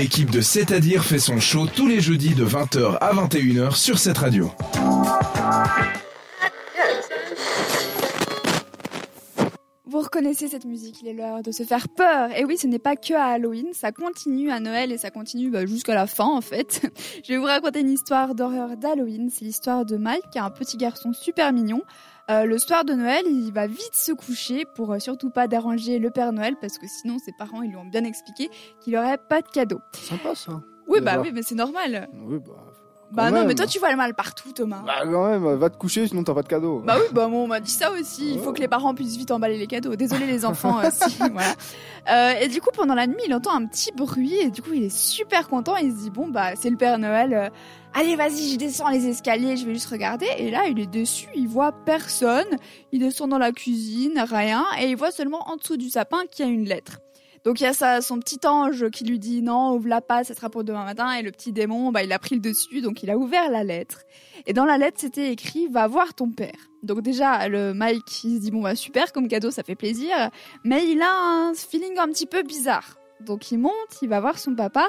l'équipe de C'est-à-dire fait son show tous les jeudis de 20h à 21h sur cette radio. Vous reconnaissez cette musique, il est l'heure de se faire peur. Et oui, ce n'est pas que à Halloween, ça continue à Noël et ça continue bah, jusqu'à la fin en fait. Je vais vous raconter une histoire d'horreur d'Halloween. C'est l'histoire de Mike, qui est un petit garçon super mignon. Euh, le soir de Noël, il va vite se coucher pour euh, surtout pas déranger le Père Noël parce que sinon ses parents ils lui ont bien expliqué qu'il aurait pas de cadeau. Sympa ça. Oui, bah oui, mais c'est normal. Oui, bah. Bah quand non, même. mais toi tu vois le mal partout, Thomas. Bah quand même, va te coucher sinon t'as pas de cadeau. Bah oui, bah moi, on m'a dit ça aussi. Il faut que les parents puissent vite emballer les cadeaux. Désolé les enfants. euh, si, voilà. Euh, et du coup, pendant la nuit, il entend un petit bruit et du coup, il est super content. Il se dit bon bah c'est le Père Noël. euh, Allez, vas-y, je descends les escaliers, je vais juste regarder. Et là, il est dessus, il voit personne. Il descend dans la cuisine, rien, et il voit seulement en dessous du sapin qu'il y a une lettre. Donc il y a ça, son petit ange qui lui dit non, ouvre-la pas, ça sera pour demain matin. Et le petit démon, bah, il a pris le dessus, donc il a ouvert la lettre. Et dans la lettre, c'était écrit va voir ton père. Donc déjà, le Mike, il se dit bon bah super, comme cadeau, ça fait plaisir. Mais il a un feeling un petit peu bizarre. Donc il monte, il va voir son papa.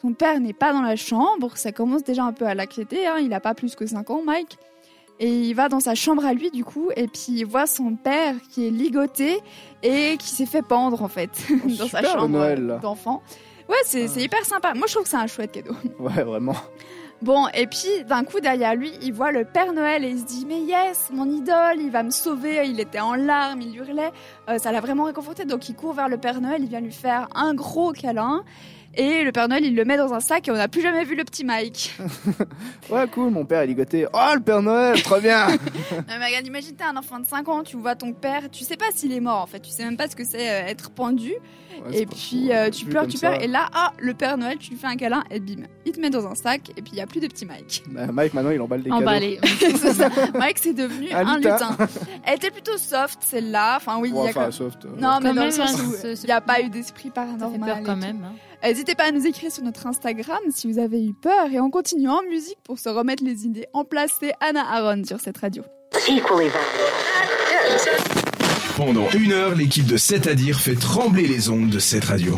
Son père n'est pas dans la chambre, ça commence déjà un peu à l'inquiéter. Hein. Il a pas plus que 5 ans, Mike. Et il va dans sa chambre à lui du coup, et puis il voit son père qui est ligoté et qui s'est fait pendre en fait dans sa chambre d'enfant. Ouais, c'est c'est hyper sympa. Moi, je trouve que c'est un chouette cadeau. Ouais, vraiment. Bon, et puis d'un coup derrière lui, il voit le Père Noël et il se dit mais yes, mon idole, il va me sauver. Il était en larmes, il hurlait, Euh, ça l'a vraiment réconforté. Donc il court vers le Père Noël, il vient lui faire un gros câlin. Et le Père Noël, il le met dans un sac et on n'a plus jamais vu le petit Mike. Ouais, cool, mon père est ligoté. Oh, le Père Noël, très bien Non, mais regarde, imagine t'es un enfant de 5 ans, tu vois ton père, tu sais pas s'il est mort en fait, tu sais même pas ce que c'est euh, être pendu. Ouais, et puis euh, tu Vu pleures, tu ça. pleures. Et là, ah, le Père Noël, tu lui fais un câlin et bim, il te met dans un sac et puis il y a plus de petit Mike. Bah, Mike, maintenant, il emballe des cadeaux. Emballé. C'est ça. Mike, c'est devenu Un un lutin. lutin. Elle était plutôt soft, celle-là. Enfin, oui, il Ouais, y a enfin, quand- soft. euh, Non, mais Quand dans le même, sens hein, où il n'y a pas eu d'esprit Ça fait paranormal. peur quand même. hein. Euh, N'hésitez pas à nous écrire sur notre Instagram si vous avez eu peur. Et on continue en musique pour se remettre les idées en place. C'est Anna Aaron sur cette radio. Pendant une heure, l'équipe de C'est-à-dire fait trembler les ondes de cette radio.